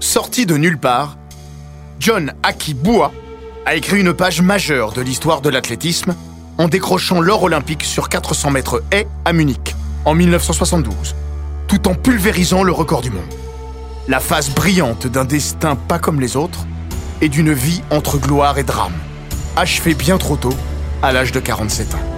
Sorti de nulle part, John Akibua a écrit une page majeure de l'histoire de l'athlétisme en décrochant l'or olympique sur 400 mètres haies à Munich en 1972, tout en pulvérisant le record du monde. La phase brillante d'un destin pas comme les autres et d'une vie entre gloire et drame, achevée bien trop tôt, à l'âge de 47 ans.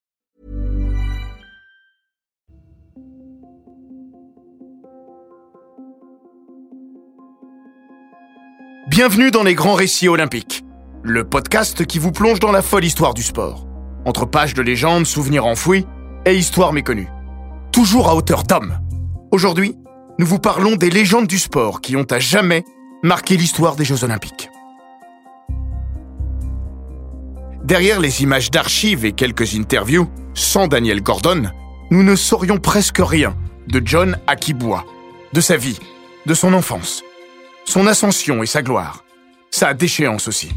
Bienvenue dans les grands récits olympiques, le podcast qui vous plonge dans la folle histoire du sport, entre pages de légendes, souvenirs enfouis et histoires méconnues. Toujours à hauteur d'homme. Aujourd'hui, nous vous parlons des légendes du sport qui ont à jamais marqué l'histoire des Jeux olympiques. Derrière les images d'archives et quelques interviews, sans Daniel Gordon, nous ne saurions presque rien de John Akibua, de sa vie, de son enfance, son ascension et sa gloire, sa déchéance aussi.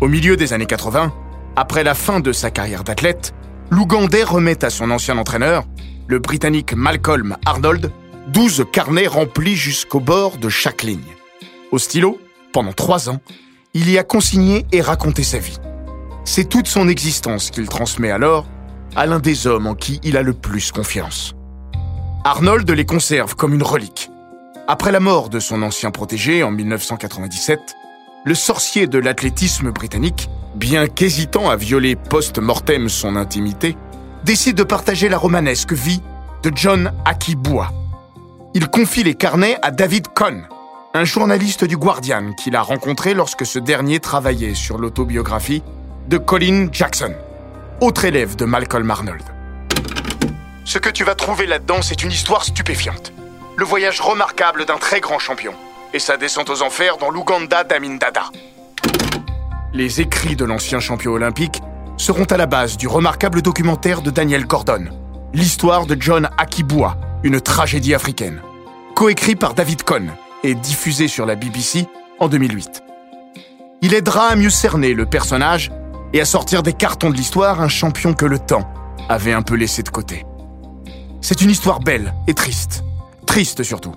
Au milieu des années 80, après la fin de sa carrière d'athlète, l'Ougandais remet à son ancien entraîneur, le Britannique Malcolm Arnold, 12 carnets remplis jusqu'au bord de chaque ligne. Au stylo, pendant trois ans, il y a consigné et raconté sa vie. C'est toute son existence qu'il transmet alors à l'un des hommes en qui il a le plus confiance. Arnold les conserve comme une relique. Après la mort de son ancien protégé en 1997, le sorcier de l'athlétisme britannique, bien qu'hésitant à violer post-mortem son intimité, décide de partager la romanesque vie de John Akibua. Il confie les carnets à David Cohn, un journaliste du Guardian qu'il a rencontré lorsque ce dernier travaillait sur l'autobiographie de Colin Jackson, autre élève de Malcolm Arnold. Ce que tu vas trouver là-dedans, c'est une histoire stupéfiante. Le voyage remarquable d'un très grand champion et sa descente aux enfers dans l'Ouganda d'Amin Dada. Les écrits de l'ancien champion olympique seront à la base du remarquable documentaire de Daniel Gordon, L'histoire de John Akibua, une tragédie africaine, coécrit par David Cohn et diffusé sur la BBC en 2008. Il aidera à mieux cerner le personnage et à sortir des cartons de l'histoire un champion que le temps avait un peu laissé de côté. C'est une histoire belle et triste, triste surtout,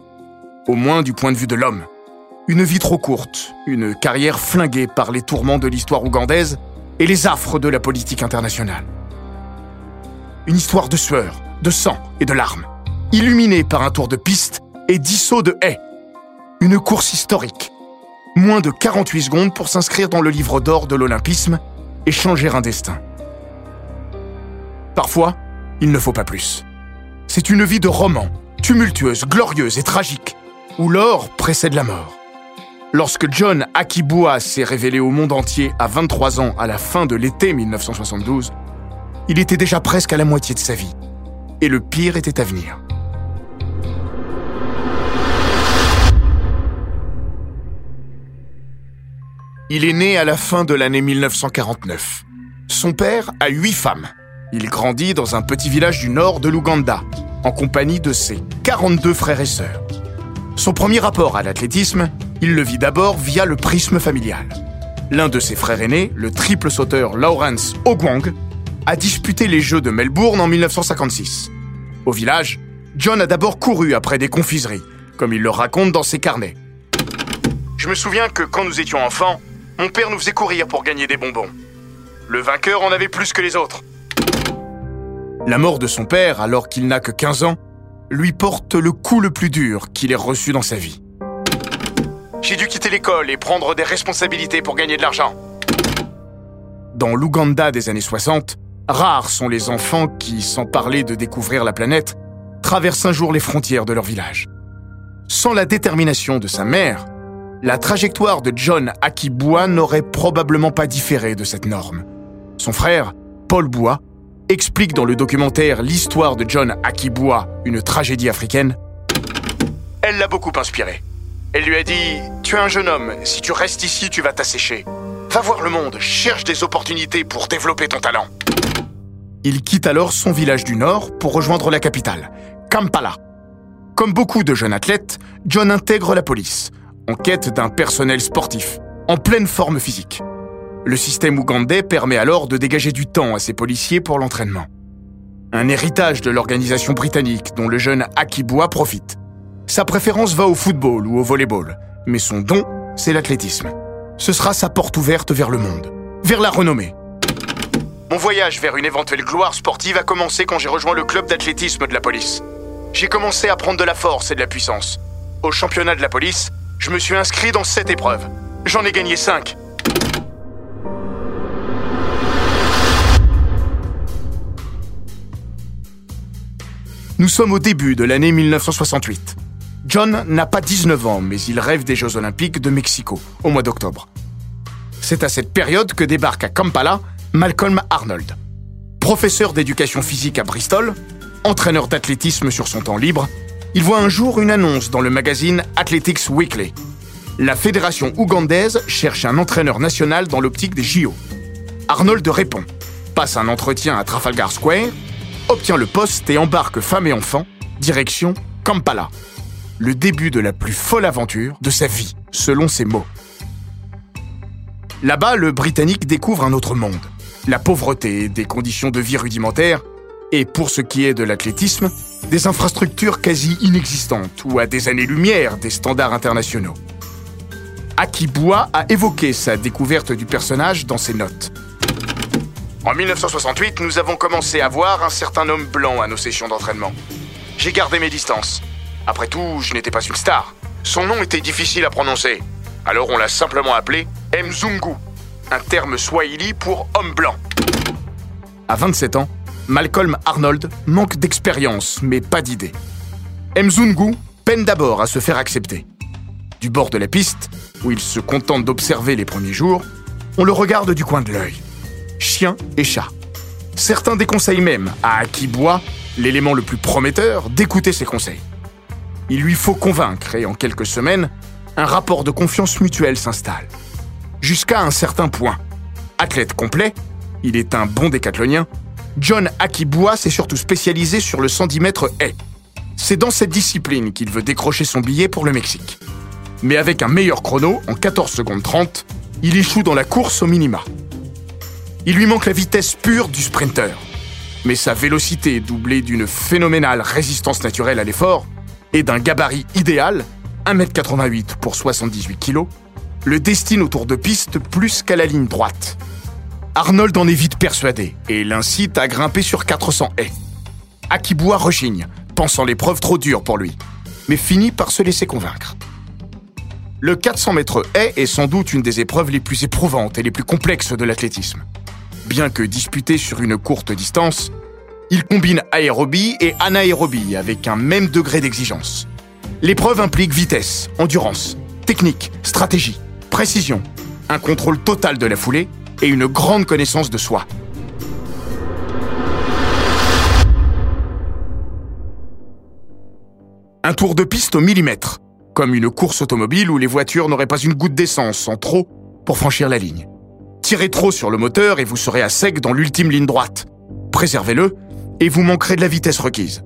au moins du point de vue de l'homme. Une vie trop courte, une carrière flinguée par les tourments de l'histoire ougandaise et les affres de la politique internationale. Une histoire de sueur, de sang et de larmes, illuminée par un tour de piste et dix sauts de haies. Une course historique. Moins de 48 secondes pour s'inscrire dans le livre d'or de l'olympisme et changer un destin. Parfois, il ne faut pas plus. C'est une vie de roman, tumultueuse, glorieuse et tragique, où l'or précède la mort. Lorsque John Akibua s'est révélé au monde entier à 23 ans à la fin de l'été 1972, il était déjà presque à la moitié de sa vie. Et le pire était à venir. Il est né à la fin de l'année 1949. Son père a huit femmes. Il grandit dans un petit village du nord de l'Ouganda, en compagnie de ses 42 frères et sœurs. Son premier rapport à l'athlétisme, il le vit d'abord via le prisme familial. L'un de ses frères aînés, le triple sauteur Lawrence Ogwang, a disputé les Jeux de Melbourne en 1956. Au village, John a d'abord couru après des confiseries, comme il le raconte dans ses carnets. Je me souviens que quand nous étions enfants, mon père nous faisait courir pour gagner des bonbons. Le vainqueur en avait plus que les autres. La mort de son père, alors qu'il n'a que 15 ans, lui porte le coup le plus dur qu'il ait reçu dans sa vie. J'ai dû quitter l'école et prendre des responsabilités pour gagner de l'argent. Dans l'Ouganda des années 60, rares sont les enfants qui, sans parler de découvrir la planète, traversent un jour les frontières de leur village. Sans la détermination de sa mère, la trajectoire de John Akiboua n'aurait probablement pas différé de cette norme. Son frère, Paul Bois, explique dans le documentaire L'histoire de John Akiboua, une tragédie africaine. Elle l'a beaucoup inspiré. Elle lui a dit Tu es un jeune homme, si tu restes ici, tu vas t'assécher. Va voir le monde, cherche des opportunités pour développer ton talent. Il quitte alors son village du Nord pour rejoindre la capitale, Kampala. Comme beaucoup de jeunes athlètes, John intègre la police, en quête d'un personnel sportif, en pleine forme physique. Le système ougandais permet alors de dégager du temps à ses policiers pour l'entraînement. Un héritage de l'organisation britannique dont le jeune Akiboua profite. Sa préférence va au football ou au volleyball, mais son don, c'est l'athlétisme. Ce sera sa porte ouverte vers le monde, vers la renommée. Mon voyage vers une éventuelle gloire sportive a commencé quand j'ai rejoint le club d'athlétisme de la police. J'ai commencé à prendre de la force et de la puissance. Au championnat de la police, je me suis inscrit dans sept épreuves. J'en ai gagné cinq. Nous sommes au début de l'année 1968. John n'a pas 19 ans, mais il rêve des Jeux Olympiques de Mexico, au mois d'octobre. C'est à cette période que débarque à Kampala Malcolm Arnold. Professeur d'éducation physique à Bristol, entraîneur d'athlétisme sur son temps libre, il voit un jour une annonce dans le magazine Athletics Weekly. La fédération ougandaise cherche un entraîneur national dans l'optique des JO. Arnold répond, passe un entretien à Trafalgar Square, obtient le poste et embarque femme et enfants, direction Kampala. Le début de la plus folle aventure de sa vie, selon ses mots. Là-bas, le Britannique découvre un autre monde. La pauvreté, des conditions de vie rudimentaires, et pour ce qui est de l'athlétisme, des infrastructures quasi inexistantes ou à des années-lumière des standards internationaux. Akiboua a évoqué sa découverte du personnage dans ses notes. En 1968, nous avons commencé à voir un certain homme blanc à nos sessions d'entraînement. J'ai gardé mes distances. Après tout, je n'étais pas une star. Son nom était difficile à prononcer. Alors on l'a simplement appelé Mzungu, un terme swahili pour homme blanc. À 27 ans, Malcolm Arnold manque d'expérience, mais pas d'idée. Mzungu peine d'abord à se faire accepter. Du bord de la piste, où il se contente d'observer les premiers jours, on le regarde du coin de l'œil. Chien et chat. Certains déconseillent même à Akibois, l'élément le plus prometteur, d'écouter ses conseils. Il lui faut convaincre et en quelques semaines, un rapport de confiance mutuelle s'installe. Jusqu'à un certain point. Athlète complet, il est un bon décathlonien, John Akiboua s'est surtout spécialisé sur le 110 mètres haie. C'est dans cette discipline qu'il veut décrocher son billet pour le Mexique. Mais avec un meilleur chrono, en 14 secondes 30, il échoue dans la course au minima. Il lui manque la vitesse pure du sprinter. Mais sa vélocité, doublée d'une phénoménale résistance naturelle à l'effort et d'un gabarit idéal, 1m88 pour 78 kg, le destine autour de piste plus qu'à la ligne droite. Arnold en est vite persuadé et l'incite à grimper sur 400 haies. Akiboua rechigne, pensant l'épreuve trop dure pour lui, mais finit par se laisser convaincre. Le 400 mètres haie est sans doute une des épreuves les plus éprouvantes et les plus complexes de l'athlétisme. Bien que disputé sur une courte distance, il combine aérobie et anaérobie avec un même degré d'exigence. L'épreuve implique vitesse, endurance, technique, stratégie, précision, un contrôle total de la foulée et une grande connaissance de soi. Un tour de piste au millimètre, comme une course automobile où les voitures n'auraient pas une goutte d'essence en trop pour franchir la ligne. Tirez trop sur le moteur et vous serez à sec dans l'ultime ligne droite. Préservez-le et vous manquerez de la vitesse requise.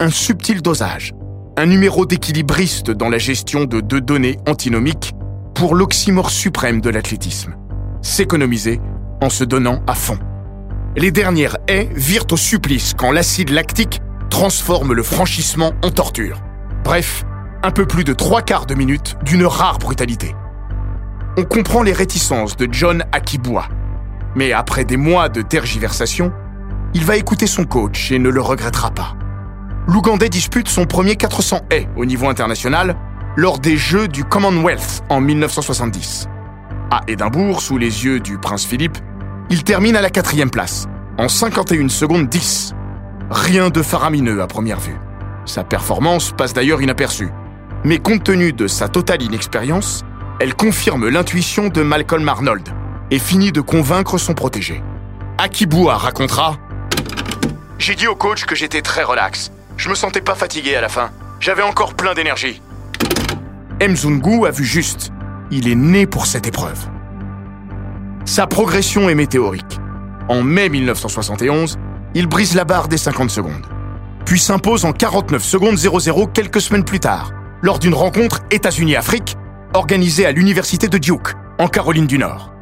Un subtil dosage, un numéro d'équilibriste dans la gestion de deux données antinomiques pour l'oxymore suprême de l'athlétisme s'économiser en se donnant à fond. Les dernières haies virent au supplice quand l'acide lactique transforme le franchissement en torture. Bref, un peu plus de trois quarts de minute d'une rare brutalité. On comprend les réticences de John Akiboua. Mais après des mois de tergiversation, il va écouter son coach et ne le regrettera pas. L'Ougandais dispute son premier 400 haies au niveau international lors des Jeux du Commonwealth en 1970. À Édimbourg, sous les yeux du prince Philippe, il termine à la quatrième place, en 51 secondes 10. Rien de faramineux à première vue. Sa performance passe d'ailleurs inaperçue. Mais compte tenu de sa totale inexpérience, elle confirme l'intuition de Malcolm Arnold et finit de convaincre son protégé. Akibua racontera J'ai dit au coach que j'étais très relax. Je me sentais pas fatigué à la fin. J'avais encore plein d'énergie. Mzungu a vu juste. Il est né pour cette épreuve. Sa progression est météorique. En mai 1971, il brise la barre des 50 secondes, puis s'impose en 49 secondes 00 quelques semaines plus tard, lors d'une rencontre États-Unis-Afrique organisée à l'université de Duke, en Caroline du Nord.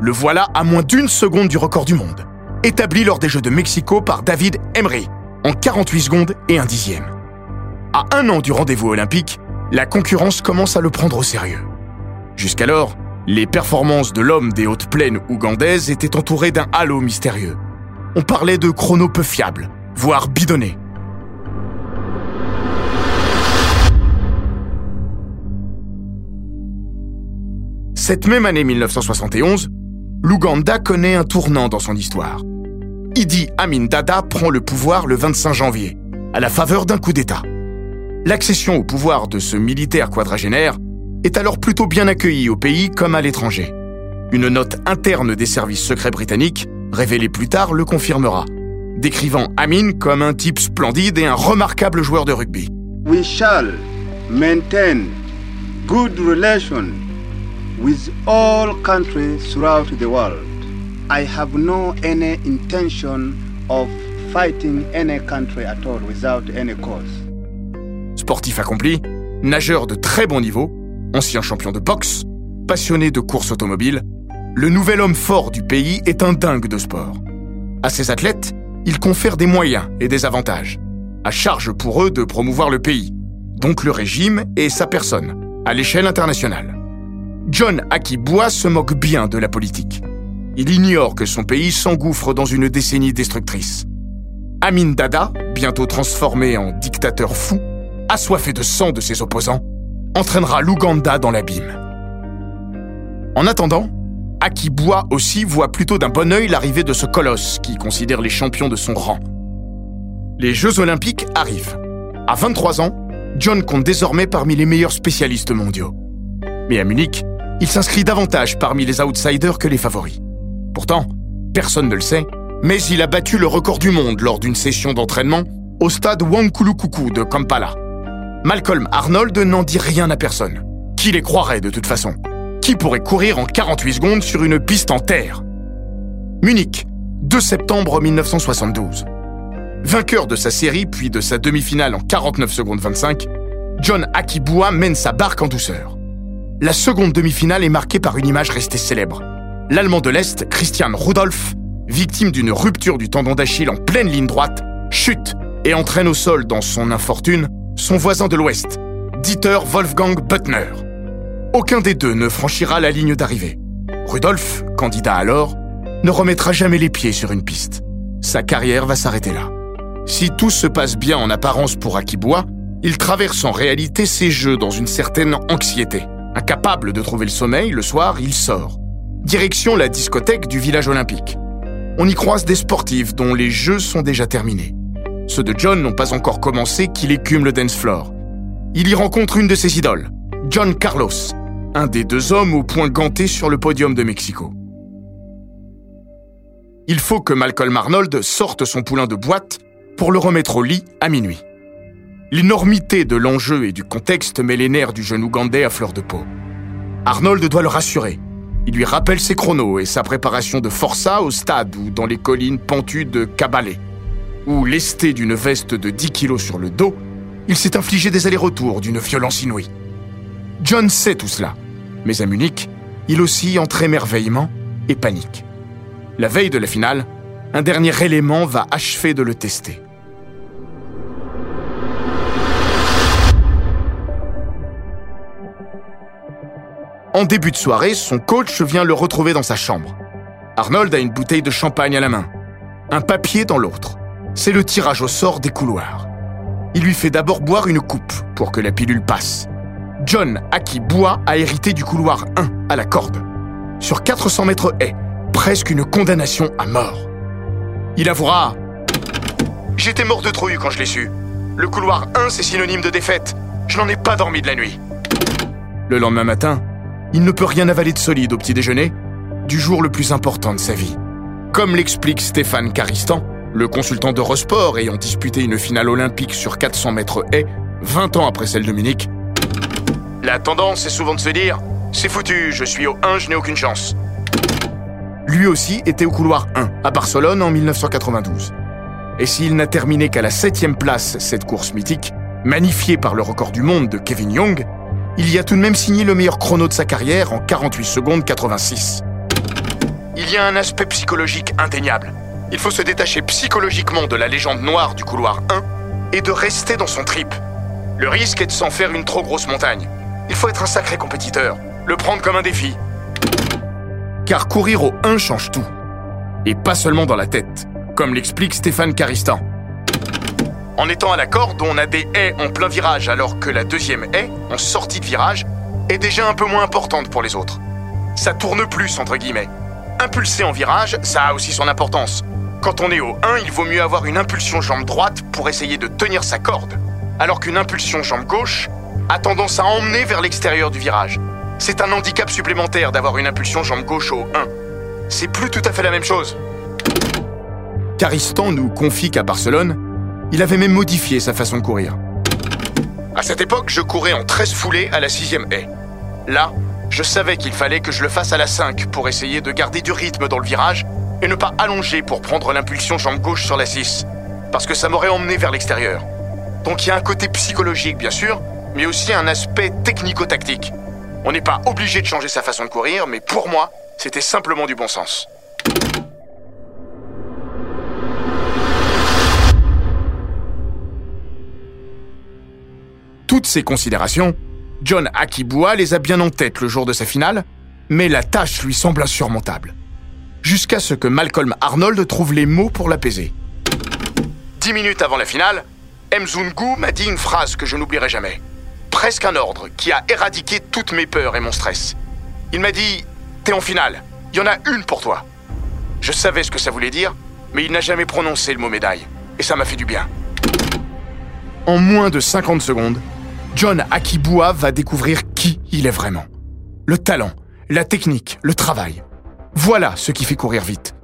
Le voilà à moins d'une seconde du record du monde, établi lors des Jeux de Mexico par David Emery, en 48 secondes et un dixième. À un an du rendez-vous olympique, la concurrence commence à le prendre au sérieux. Jusqu'alors, les performances de l'homme des hautes plaines ougandaises étaient entourées d'un halo mystérieux. On parlait de chrono peu fiable, voire bidonné. Cette même année 1971, l'Ouganda connaît un tournant dans son histoire. Idi Amin Dada prend le pouvoir le 25 janvier, à la faveur d'un coup d'État. L'accession au pouvoir de ce militaire quadragénaire est alors plutôt bien accueillie au pays comme à l'étranger. Une note interne des services secrets britanniques, révélée plus tard, le confirmera, décrivant Amin comme un type splendide et un remarquable joueur de rugby. We shall maintain good relations with all countries throughout the world. I have no any intention of fighting any country at all without any cause. Sportif accompli, nageur de très bon niveau, ancien champion de boxe, passionné de course automobile, le nouvel homme fort du pays est un dingue de sport. À ses athlètes, il confère des moyens et des avantages, à charge pour eux de promouvoir le pays, donc le régime et sa personne, à l'échelle internationale. John Akibua se moque bien de la politique. Il ignore que son pays s'engouffre dans une décennie destructrice. Amin Dada, bientôt transformé en dictateur fou, assoiffé de sang de ses opposants, entraînera l'Ouganda dans l'abîme. En attendant, Akibua aussi voit plutôt d'un bon œil l'arrivée de ce colosse qui considère les champions de son rang. Les Jeux olympiques arrivent. À 23 ans, John compte désormais parmi les meilleurs spécialistes mondiaux. Mais à Munich, il s'inscrit davantage parmi les outsiders que les favoris. Pourtant, personne ne le sait, mais il a battu le record du monde lors d'une session d'entraînement au stade Wankulukuku de Kampala. Malcolm Arnold n'en dit rien à personne. Qui les croirait de toute façon? Qui pourrait courir en 48 secondes sur une piste en terre? Munich, 2 septembre 1972. Vainqueur de sa série puis de sa demi-finale en 49 secondes 25, John Akibua mène sa barque en douceur. La seconde demi-finale est marquée par une image restée célèbre. L'Allemand de l'Est, Christian Rudolph, victime d'une rupture du tendon d'Achille en pleine ligne droite, chute et entraîne au sol dans son infortune son voisin de l'Ouest, Dieter Wolfgang Buttner. Aucun des deux ne franchira la ligne d'arrivée. Rudolf, candidat alors, ne remettra jamais les pieds sur une piste. Sa carrière va s'arrêter là. Si tout se passe bien en apparence pour Akibua, il traverse en réalité ses jeux dans une certaine anxiété. Incapable de trouver le sommeil, le soir, il sort. Direction la discothèque du village olympique. On y croise des sportifs dont les jeux sont déjà terminés. Ceux de John n'ont pas encore commencé qu'il écume le dance floor. Il y rencontre une de ses idoles, John Carlos, un des deux hommes au point ganté sur le podium de Mexico. Il faut que Malcolm Arnold sorte son poulain de boîte pour le remettre au lit à minuit. L'énormité de l'enjeu et du contexte met les nerfs du jeune Ougandais à fleur de peau. Arnold doit le rassurer. Il lui rappelle ses chronos et sa préparation de forçat au stade ou dans les collines pentues de Kabalé où, lesté d'une veste de 10 kilos sur le dos, il s'est infligé des allers-retours d'une violence inouïe. John sait tout cela, mais à Munich, il oscille entre émerveillement et panique. La veille de la finale, un dernier élément va achever de le tester. En début de soirée, son coach vient le retrouver dans sa chambre. Arnold a une bouteille de champagne à la main, un papier dans l'autre c'est le tirage au sort des couloirs. Il lui fait d'abord boire une coupe pour que la pilule passe. John Akiboua a hérité du couloir 1 à la corde. Sur 400 mètres haies, presque une condamnation à mort. Il avouera J'étais mort de trouille quand je l'ai su. Le couloir 1, c'est synonyme de défaite. Je n'en ai pas dormi de la nuit. Le lendemain matin, il ne peut rien avaler de solide au petit déjeuner du jour le plus important de sa vie. Comme l'explique Stéphane Caristan, le consultant d'Eurosport ayant disputé une finale olympique sur 400 mètres haies 20 ans après celle de Munich, la tendance est souvent de se dire c'est foutu, je suis au 1, je n'ai aucune chance. Lui aussi était au couloir 1 à Barcelone en 1992. Et s'il n'a terminé qu'à la 7 place cette course mythique, magnifiée par le record du monde de Kevin Young, il y a tout de même signé le meilleur chrono de sa carrière en 48 secondes 86. Il y a un aspect psychologique indéniable. Il faut se détacher psychologiquement de la légende noire du couloir 1 et de rester dans son trip. Le risque est de s'en faire une trop grosse montagne. Il faut être un sacré compétiteur, le prendre comme un défi. Car courir au 1 change tout. Et pas seulement dans la tête, comme l'explique Stéphane Caristan. En étant à la corde, on a des haies en plein virage, alors que la deuxième haie, en sortie de virage, est déjà un peu moins importante pour les autres. Ça tourne plus, entre guillemets. Impulser en virage, ça a aussi son importance. Quand on est au 1, il vaut mieux avoir une impulsion jambe droite pour essayer de tenir sa corde, alors qu'une impulsion jambe gauche a tendance à emmener vers l'extérieur du virage. C'est un handicap supplémentaire d'avoir une impulsion jambe gauche au 1. C'est plus tout à fait la même chose. Caristan nous confie qu'à Barcelone, il avait même modifié sa façon de courir. À cette époque, je courais en 13 foulées à la sixième haie. Là, je savais qu'il fallait que je le fasse à la 5 pour essayer de garder du rythme dans le virage et ne pas allonger pour prendre l'impulsion jambe gauche sur la 6, parce que ça m'aurait emmené vers l'extérieur. Donc il y a un côté psychologique, bien sûr, mais aussi un aspect technico-tactique. On n'est pas obligé de changer sa façon de courir, mais pour moi, c'était simplement du bon sens. Toutes ces considérations, John Akiboua les a bien en tête le jour de sa finale, mais la tâche lui semble insurmontable. Jusqu'à ce que Malcolm Arnold trouve les mots pour l'apaiser. Dix minutes avant la finale, Mzungu m'a dit une phrase que je n'oublierai jamais. Presque un ordre qui a éradiqué toutes mes peurs et mon stress. Il m'a dit T'es en finale, il y en a une pour toi. Je savais ce que ça voulait dire, mais il n'a jamais prononcé le mot médaille, et ça m'a fait du bien. En moins de 50 secondes, John Akiboua va découvrir qui il est vraiment. Le talent, la technique, le travail. Voilà ce qui fait courir vite.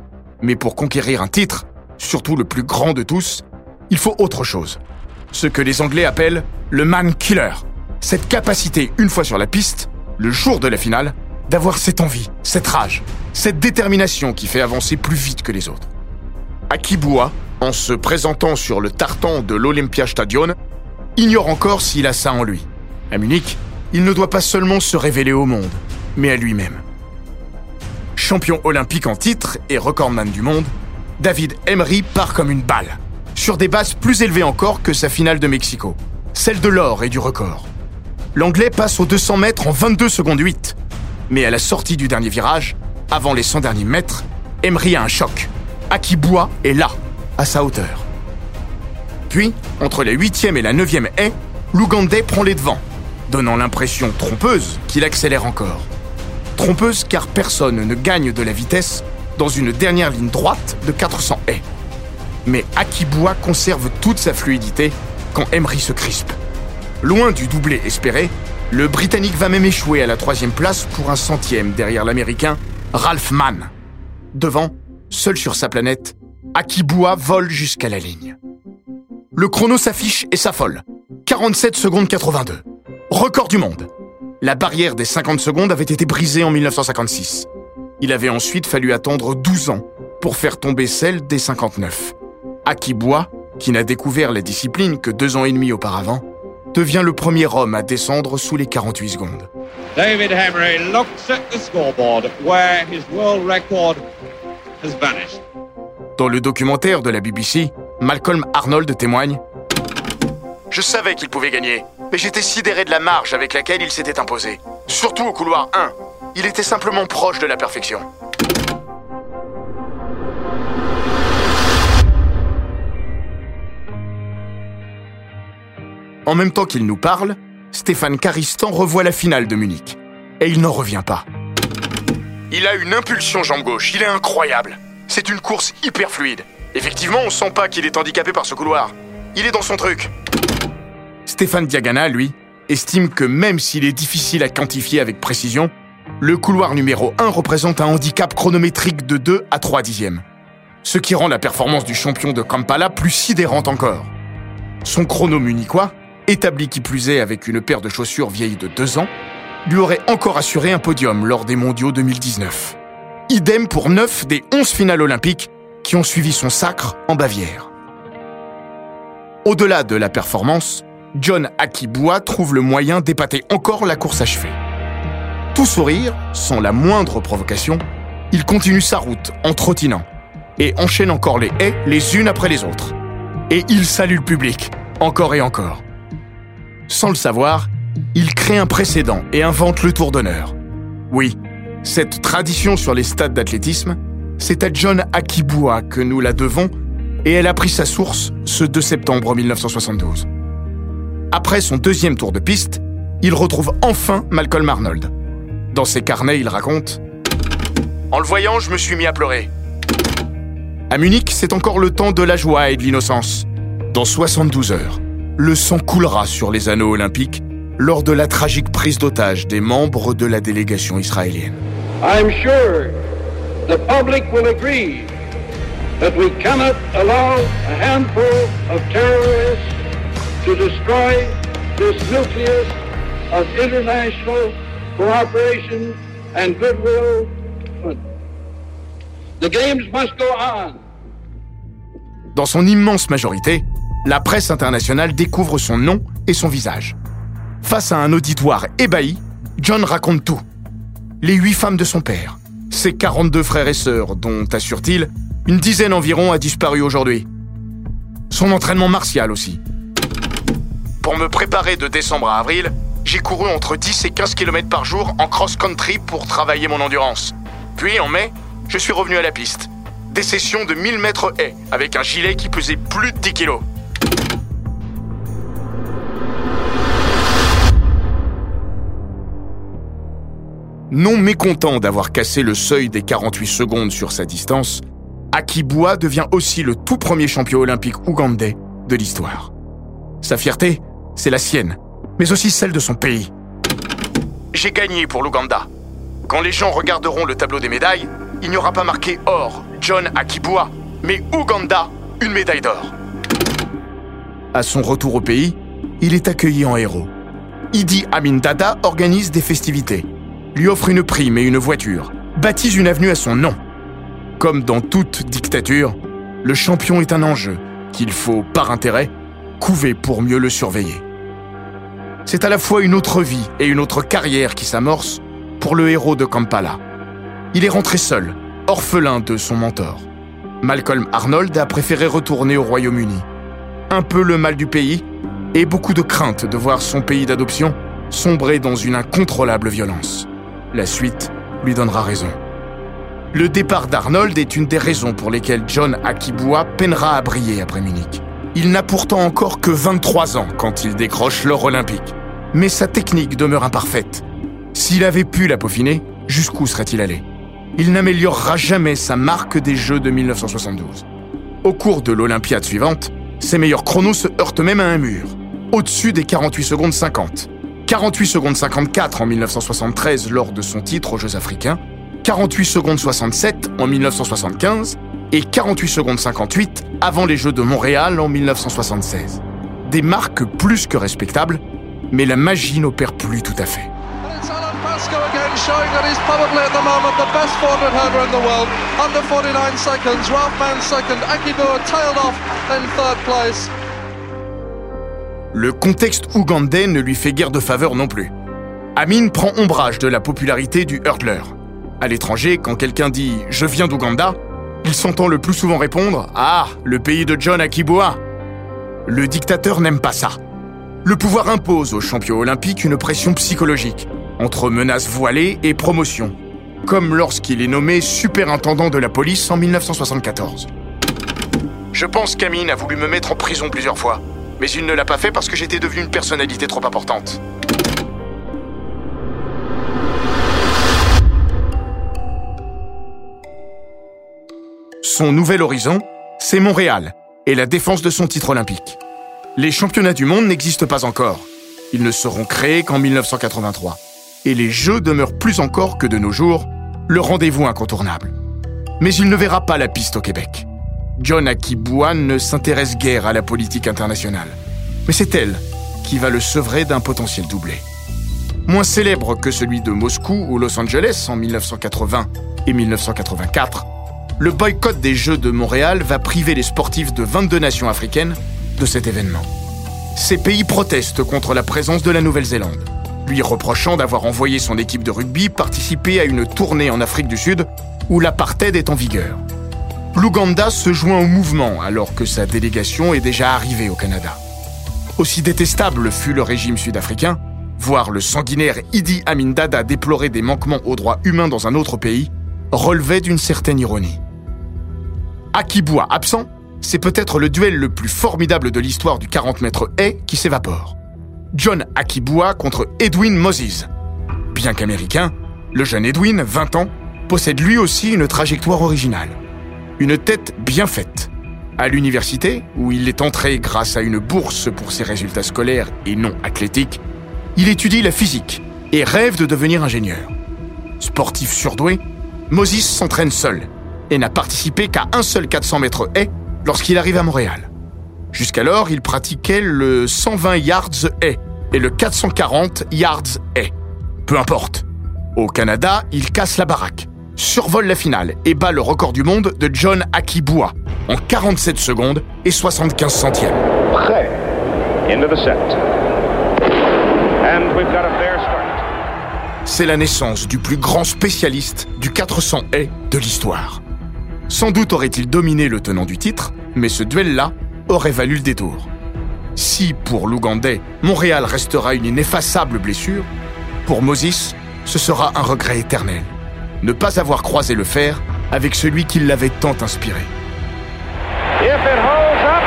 Mais pour conquérir un titre, surtout le plus grand de tous, il faut autre chose. Ce que les Anglais appellent le man killer. Cette capacité, une fois sur la piste, le jour de la finale, d'avoir cette envie, cette rage, cette détermination qui fait avancer plus vite que les autres. Akiboua, en se présentant sur le tartan de l'Olympiastadion, ignore encore s'il a ça en lui. À Munich, il ne doit pas seulement se révéler au monde, mais à lui-même. Champion olympique en titre et recordman du monde, David Emery part comme une balle, sur des bases plus élevées encore que sa finale de Mexico, celle de l'or et du record. L'Anglais passe aux 200 mètres en 22 secondes 8, mais à la sortie du dernier virage, avant les 100 derniers mètres, Emery a un choc. Akiboua est là, à sa hauteur. Puis, entre la huitième et la neuvième haie, l'Ougandais prend les devants, donnant l'impression trompeuse qu'il accélère encore. Trompeuse car personne ne gagne de la vitesse dans une dernière ligne droite de 400 haies. Mais Akiboua conserve toute sa fluidité quand Emery se crispe. Loin du doublé espéré, le Britannique va même échouer à la troisième place pour un centième derrière l'Américain Ralph Mann. Devant, seul sur sa planète, Akiboua vole jusqu'à la ligne. Le chrono s'affiche et s'affole. 47 secondes 82. Record du monde. La barrière des 50 secondes avait été brisée en 1956. Il avait ensuite fallu attendre 12 ans pour faire tomber celle des 59. Akiboua, qui n'a découvert la discipline que deux ans et demi auparavant, devient le premier homme à descendre sous les 48 secondes. David Emery looks at the scoreboard where his world record has vanished. Dans le documentaire de la BBC, Malcolm Arnold témoigne Je savais qu'il pouvait gagner, mais j'étais sidéré de la marge avec laquelle il s'était imposé. Surtout au couloir 1. Il était simplement proche de la perfection. En même temps qu'il nous parle, Stéphane Caristan revoit la finale de Munich. Et il n'en revient pas. Il a une impulsion jambe gauche, il est incroyable. C'est une course hyper fluide. Effectivement, on sent pas qu'il est handicapé par ce couloir. Il est dans son truc. Stéphane Diagana, lui, estime que même s'il est difficile à quantifier avec précision, le couloir numéro 1 représente un handicap chronométrique de 2 à 3 dixièmes. Ce qui rend la performance du champion de Kampala plus sidérante encore. Son chrono munichois, établi qui plus est avec une paire de chaussures vieilles de 2 ans, lui aurait encore assuré un podium lors des mondiaux 2019. Idem pour 9 des 11 finales olympiques qui ont suivi son sacre en Bavière. Au-delà de la performance, John Akibua trouve le moyen d'épater encore la course achevée. Tout sourire, sans la moindre provocation, il continue sa route en trottinant et enchaîne encore les haies les unes après les autres. Et il salue le public, encore et encore. Sans le savoir, il crée un précédent et invente le tour d'honneur. Oui, cette tradition sur les stades d'athlétisme, c'est à John Akibua que nous la devons et elle a pris sa source ce 2 septembre 1972. Après son deuxième tour de piste, il retrouve enfin Malcolm Arnold. Dans ses carnets, il raconte En le voyant, je me suis mis à pleurer. À Munich, c'est encore le temps de la joie et de l'innocence. Dans 72 heures, le sang coulera sur les anneaux olympiques lors de la tragique prise d'otage des membres de la délégation israélienne. I'm sure the public will agree that we cannot allow a handful of terrorists to destroy this nucleus of international cooperation and goodwill. The games must go on. Dans son immense majorité, la presse internationale découvre son nom et son visage. Face à un auditoire ébahi, John raconte tout. Les huit femmes de son père, ses 42 frères et sœurs, dont, assure-t-il, une dizaine environ a disparu aujourd'hui. Son entraînement martial aussi. Pour me préparer de décembre à avril, j'ai couru entre 10 et 15 km par jour en cross-country pour travailler mon endurance. Puis en mai, je suis revenu à la piste. Des sessions de 1000 mètres haies avec un gilet qui pesait plus de 10 kilos. Non mécontent d'avoir cassé le seuil des 48 secondes sur sa distance, Akibua devient aussi le tout premier champion olympique ougandais de l'histoire. Sa fierté, c'est la sienne, mais aussi celle de son pays. J'ai gagné pour l'Ouganda. Quand les gens regarderont le tableau des médailles, il n'y aura pas marqué or, John Akibua, mais Ouganda, une médaille d'or. À son retour au pays, il est accueilli en héros. Idi Amin Dada organise des festivités, lui offre une prime et une voiture, baptise une avenue à son nom. Comme dans toute dictature, le champion est un enjeu qu'il faut, par intérêt, couver pour mieux le surveiller. C'est à la fois une autre vie et une autre carrière qui s'amorce pour le héros de Kampala. Il est rentré seul, orphelin de son mentor. Malcolm Arnold a préféré retourner au Royaume-Uni. Un peu le mal du pays et beaucoup de crainte de voir son pays d'adoption sombrer dans une incontrôlable violence. La suite lui donnera raison. Le départ d'Arnold est une des raisons pour lesquelles John Akibua peinera à briller après Munich. Il n'a pourtant encore que 23 ans quand il décroche l'or olympique. Mais sa technique demeure imparfaite. S'il avait pu la peaufiner, jusqu'où serait-il allé? Il n'améliorera jamais sa marque des Jeux de 1972. Au cours de l'Olympiade suivante, ses meilleurs chronos se heurtent même à un mur, au-dessus des 48 secondes 50. 48 secondes 54 en 1973 lors de son titre aux Jeux africains, 48 secondes 67 en 1975 et 48 secondes 58 avant les Jeux de Montréal en 1976. Des marques plus que respectables, mais la magie n'opère plus tout à fait. Le contexte ougandais ne lui fait guère de faveur non plus. Amin prend ombrage de la popularité du hurdler. À l'étranger, quand quelqu'un dit ⁇ Je viens d'Ouganda ⁇ il s'entend le plus souvent répondre ⁇ Ah, le pays de John Akibua !⁇ Le dictateur n'aime pas ça. Le pouvoir impose aux champions olympiques une pression psychologique, entre menaces voilées et promotion, comme lorsqu'il est nommé superintendant de la police en 1974. Je pense qu'Amin a voulu me mettre en prison plusieurs fois. Mais il ne l'a pas fait parce que j'étais devenu une personnalité trop importante. Son nouvel horizon, c'est Montréal et la défense de son titre olympique. Les championnats du monde n'existent pas encore. Ils ne seront créés qu'en 1983. Et les Jeux demeurent plus encore que de nos jours le rendez-vous incontournable. Mais il ne verra pas la piste au Québec. John Akiboua ne s'intéresse guère à la politique internationale. Mais c'est elle qui va le sevrer d'un potentiel doublé. Moins célèbre que celui de Moscou ou Los Angeles en 1980 et 1984, le boycott des Jeux de Montréal va priver les sportifs de 22 nations africaines de cet événement. Ces pays protestent contre la présence de la Nouvelle-Zélande, lui reprochant d'avoir envoyé son équipe de rugby participer à une tournée en Afrique du Sud où l'apartheid est en vigueur. L'Ouganda se joint au mouvement alors que sa délégation est déjà arrivée au Canada. Aussi détestable fut le régime sud-africain, voir le sanguinaire Idi Amin Dada déplorer des manquements aux droits humains dans un autre pays, relevait d'une certaine ironie. Akiboua absent, c'est peut-être le duel le plus formidable de l'histoire du 40 mètres haie qui s'évapore. John Akiboua contre Edwin Moses. Bien qu'américain, le jeune Edwin, 20 ans, possède lui aussi une trajectoire originale. Une tête bien faite. À l'université, où il est entré grâce à une bourse pour ses résultats scolaires et non athlétiques, il étudie la physique et rêve de devenir ingénieur. Sportif surdoué, Moses s'entraîne seul et n'a participé qu'à un seul 400 mètres haie lorsqu'il arrive à Montréal. Jusqu'alors, il pratiquait le 120 yards haie et le 440 yards haie. Peu importe. Au Canada, il casse la baraque, survole la finale et bat le record du monde de John Akiboua en 47 secondes et 75 centièmes. Prêt. Into the set. And we've got a fair start. C'est la naissance du plus grand spécialiste du 400 haies de l'histoire. Sans doute aurait-il dominé le tenant du titre, mais ce duel-là aurait valu le détour. Si, pour l'Ougandais, Montréal restera une ineffaçable blessure, pour Moses, ce sera un regret éternel. Ne pas avoir croisé le fer avec celui qui l'avait tant inspiré. If it holds up,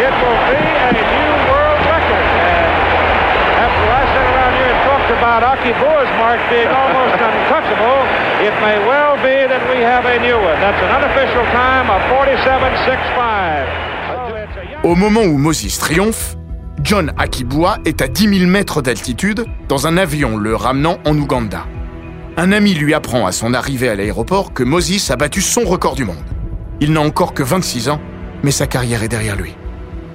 it will be a new world record. And after I sat around here and talked about Aki Boa's mark being almost untouchable, it may well be that we have a new one. That's an unofficial time of 47.65. So it's a young- Au moment où Moses triomphe, John Akiboua est à 10 000 mètres d'altitude dans un avion le ramenant en Ouganda. Un ami lui apprend à son arrivée à l'aéroport que Moses a battu son record du monde. Il n'a encore que 26 ans, mais sa carrière est derrière lui.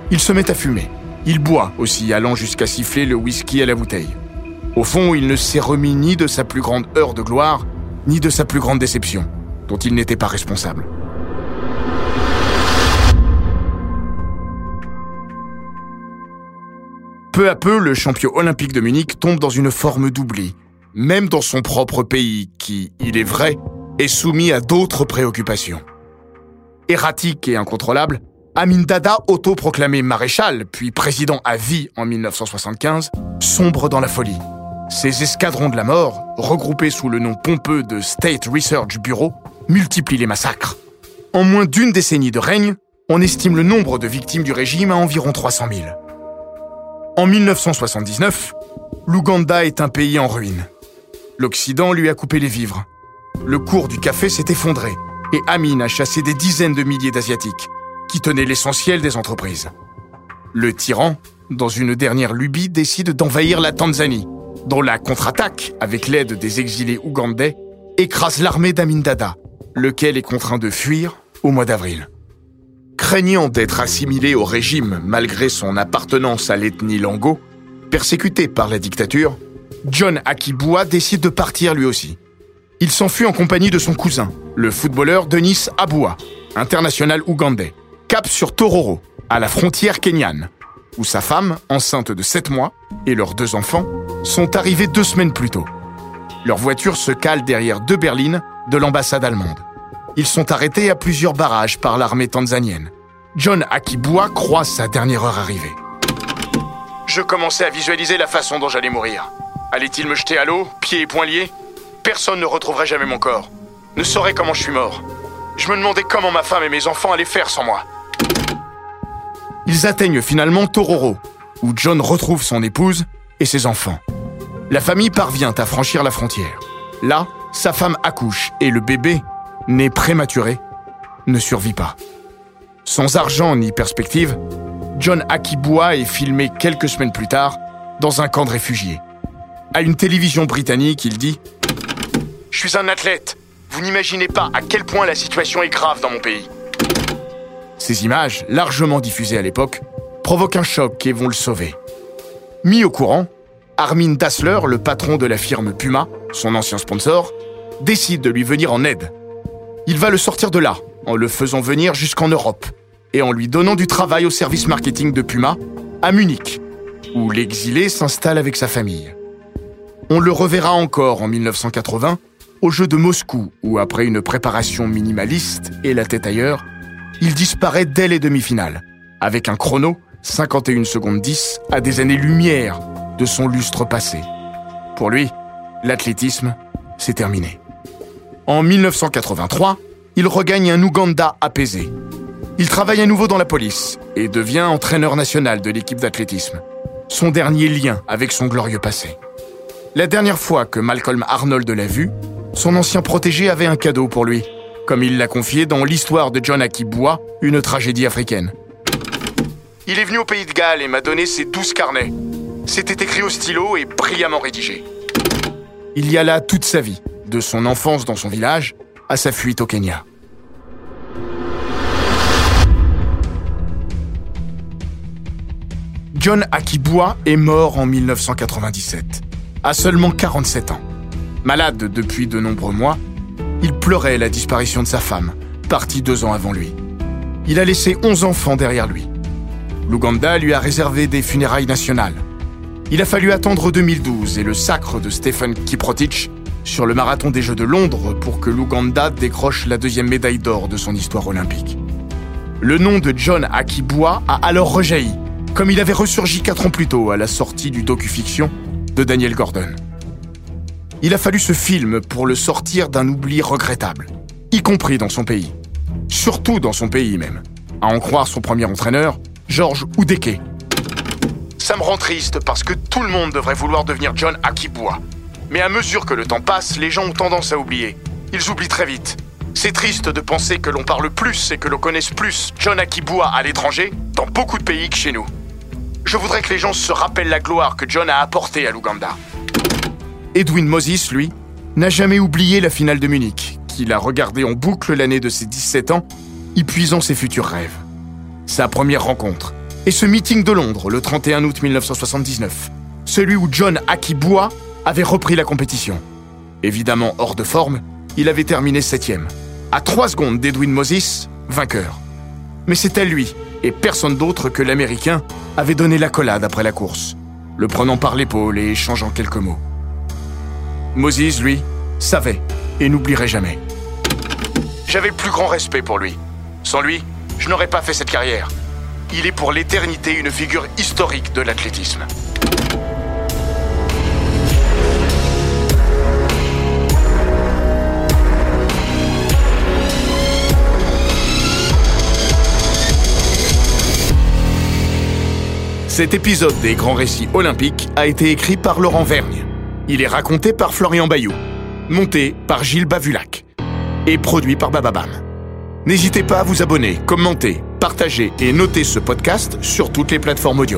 Il se met à fumer. Il boit aussi, allant jusqu'à siffler le whisky à la bouteille. Au fond, il ne s'est remis ni de sa plus grande heure de gloire, ni de sa plus grande déception, dont il n'était pas responsable. Peu à peu, le champion olympique de Munich tombe dans une forme d'oubli, même dans son propre pays, qui, il est vrai, est soumis à d'autres préoccupations. Erratique et incontrôlable, Amin Dada, autoproclamé maréchal, puis président à vie en 1975, sombre dans la folie. Ces escadrons de la mort, regroupés sous le nom pompeux de State Research Bureau, multiplient les massacres. En moins d'une décennie de règne, on estime le nombre de victimes du régime à environ 300 000. En 1979, l'Ouganda est un pays en ruine. L'Occident lui a coupé les vivres. Le cours du café s'est effondré et Amin a chassé des dizaines de milliers d'Asiatiques qui tenaient l'essentiel des entreprises. Le tyran, dans une dernière lubie, décide d'envahir la Tanzanie, dont la contre-attaque, avec l'aide des exilés ougandais, écrase l'armée d'Amin Dada, lequel est contraint de fuir au mois d'avril. Craignant d'être assimilé au régime malgré son appartenance à l'ethnie Lango, persécuté par la dictature, John Akiboua décide de partir lui aussi. Il s'enfuit en compagnie de son cousin, le footballeur Denis Aboua, international ougandais, cap sur Tororo, à la frontière kenyane, où sa femme, enceinte de 7 mois, et leurs deux enfants sont arrivés deux semaines plus tôt. Leur voiture se cale derrière deux berlines de l'ambassade allemande. Ils sont arrêtés à plusieurs barrages par l'armée tanzanienne. John Akiboua croit sa dernière heure arrivée. Je commençais à visualiser la façon dont j'allais mourir. Allait-il me jeter à l'eau, pieds et poings liés? Personne ne retrouverait jamais mon corps. Ne saurait comment je suis mort. Je me demandais comment ma femme et mes enfants allaient faire sans moi. Ils atteignent finalement Tororo, où John retrouve son épouse et ses enfants. La famille parvient à franchir la frontière. Là, sa femme accouche et le bébé, né prématuré, ne survit pas. Sans argent ni perspective, John Akibua est filmé quelques semaines plus tard dans un camp de réfugiés. À une télévision britannique, il dit ⁇ Je suis un athlète. Vous n'imaginez pas à quel point la situation est grave dans mon pays. Ces images, largement diffusées à l'époque, provoquent un choc et vont le sauver. Mis au courant, Armin Dassler, le patron de la firme Puma, son ancien sponsor, décide de lui venir en aide. Il va le sortir de là, en le faisant venir jusqu'en Europe, et en lui donnant du travail au service marketing de Puma, à Munich, où l'exilé s'installe avec sa famille. On le reverra encore en 1980 au jeu de Moscou, où après une préparation minimaliste et la tête ailleurs, il disparaît dès les demi-finales, avec un chrono 51 secondes 10 à des années-lumière de son lustre passé. Pour lui, l'athlétisme, c'est terminé. En 1983, il regagne un Ouganda apaisé. Il travaille à nouveau dans la police et devient entraîneur national de l'équipe d'athlétisme. Son dernier lien avec son glorieux passé. La dernière fois que Malcolm Arnold l'a vu, son ancien protégé avait un cadeau pour lui, comme il l'a confié dans l'histoire de John Akibwa, une tragédie africaine. Il est venu au pays de Galles et m'a donné ses douze carnets. C'était écrit au stylo et brillamment rédigé. Il y a là toute sa vie, de son enfance dans son village à sa fuite au Kenya. John Akibwa est mort en 1997, à seulement 47 ans. Malade depuis de nombreux mois, il pleurait la disparition de sa femme, partie deux ans avant lui. Il a laissé 11 enfants derrière lui. L'Ouganda lui a réservé des funérailles nationales. Il a fallu attendre 2012 et le sacre de Stephen Kiprotich sur le marathon des Jeux de Londres pour que l'Ouganda décroche la deuxième médaille d'or de son histoire olympique. Le nom de John Akibwa a alors rejailli, comme il avait ressurgi quatre ans plus tôt à la sortie du docu-fiction de Daniel Gordon. Il a fallu ce film pour le sortir d'un oubli regrettable, y compris dans son pays. Surtout dans son pays même. À en croire son premier entraîneur, Georges Oudeke. Ça me rend triste parce que tout le monde devrait vouloir devenir John Akibwa. Mais à mesure que le temps passe, les gens ont tendance à oublier. Ils oublient très vite. C'est triste de penser que l'on parle plus et que l'on connaisse plus John Akibwa à l'étranger, dans beaucoup de pays que chez nous. Je voudrais que les gens se rappellent la gloire que John a apportée à l'Ouganda. Edwin Moses, lui, n'a jamais oublié la finale de Munich, qu'il a regardée en boucle l'année de ses 17 ans, y puisant ses futurs rêves. Sa première rencontre, et ce meeting de Londres le 31 août 1979, celui où John Akibua avait repris la compétition. Évidemment hors de forme, il avait terminé septième, à trois secondes d'Edwin Moses, vainqueur. Mais c'était lui, et personne d'autre que l'Américain, avait donné l'accolade après la course, le prenant par l'épaule et échangeant quelques mots. Moses, lui, savait et n'oublierait jamais. J'avais le plus grand respect pour lui. Sans lui, je n'aurais pas fait cette carrière. Il est pour l'éternité une figure historique de l'athlétisme. Cet épisode des grands récits olympiques a été écrit par Laurent Vergne. Il est raconté par Florian Bayou, monté par Gilles Bavulac et produit par Bababam. N'hésitez pas à vous abonner, commenter, partager et noter ce podcast sur toutes les plateformes audio.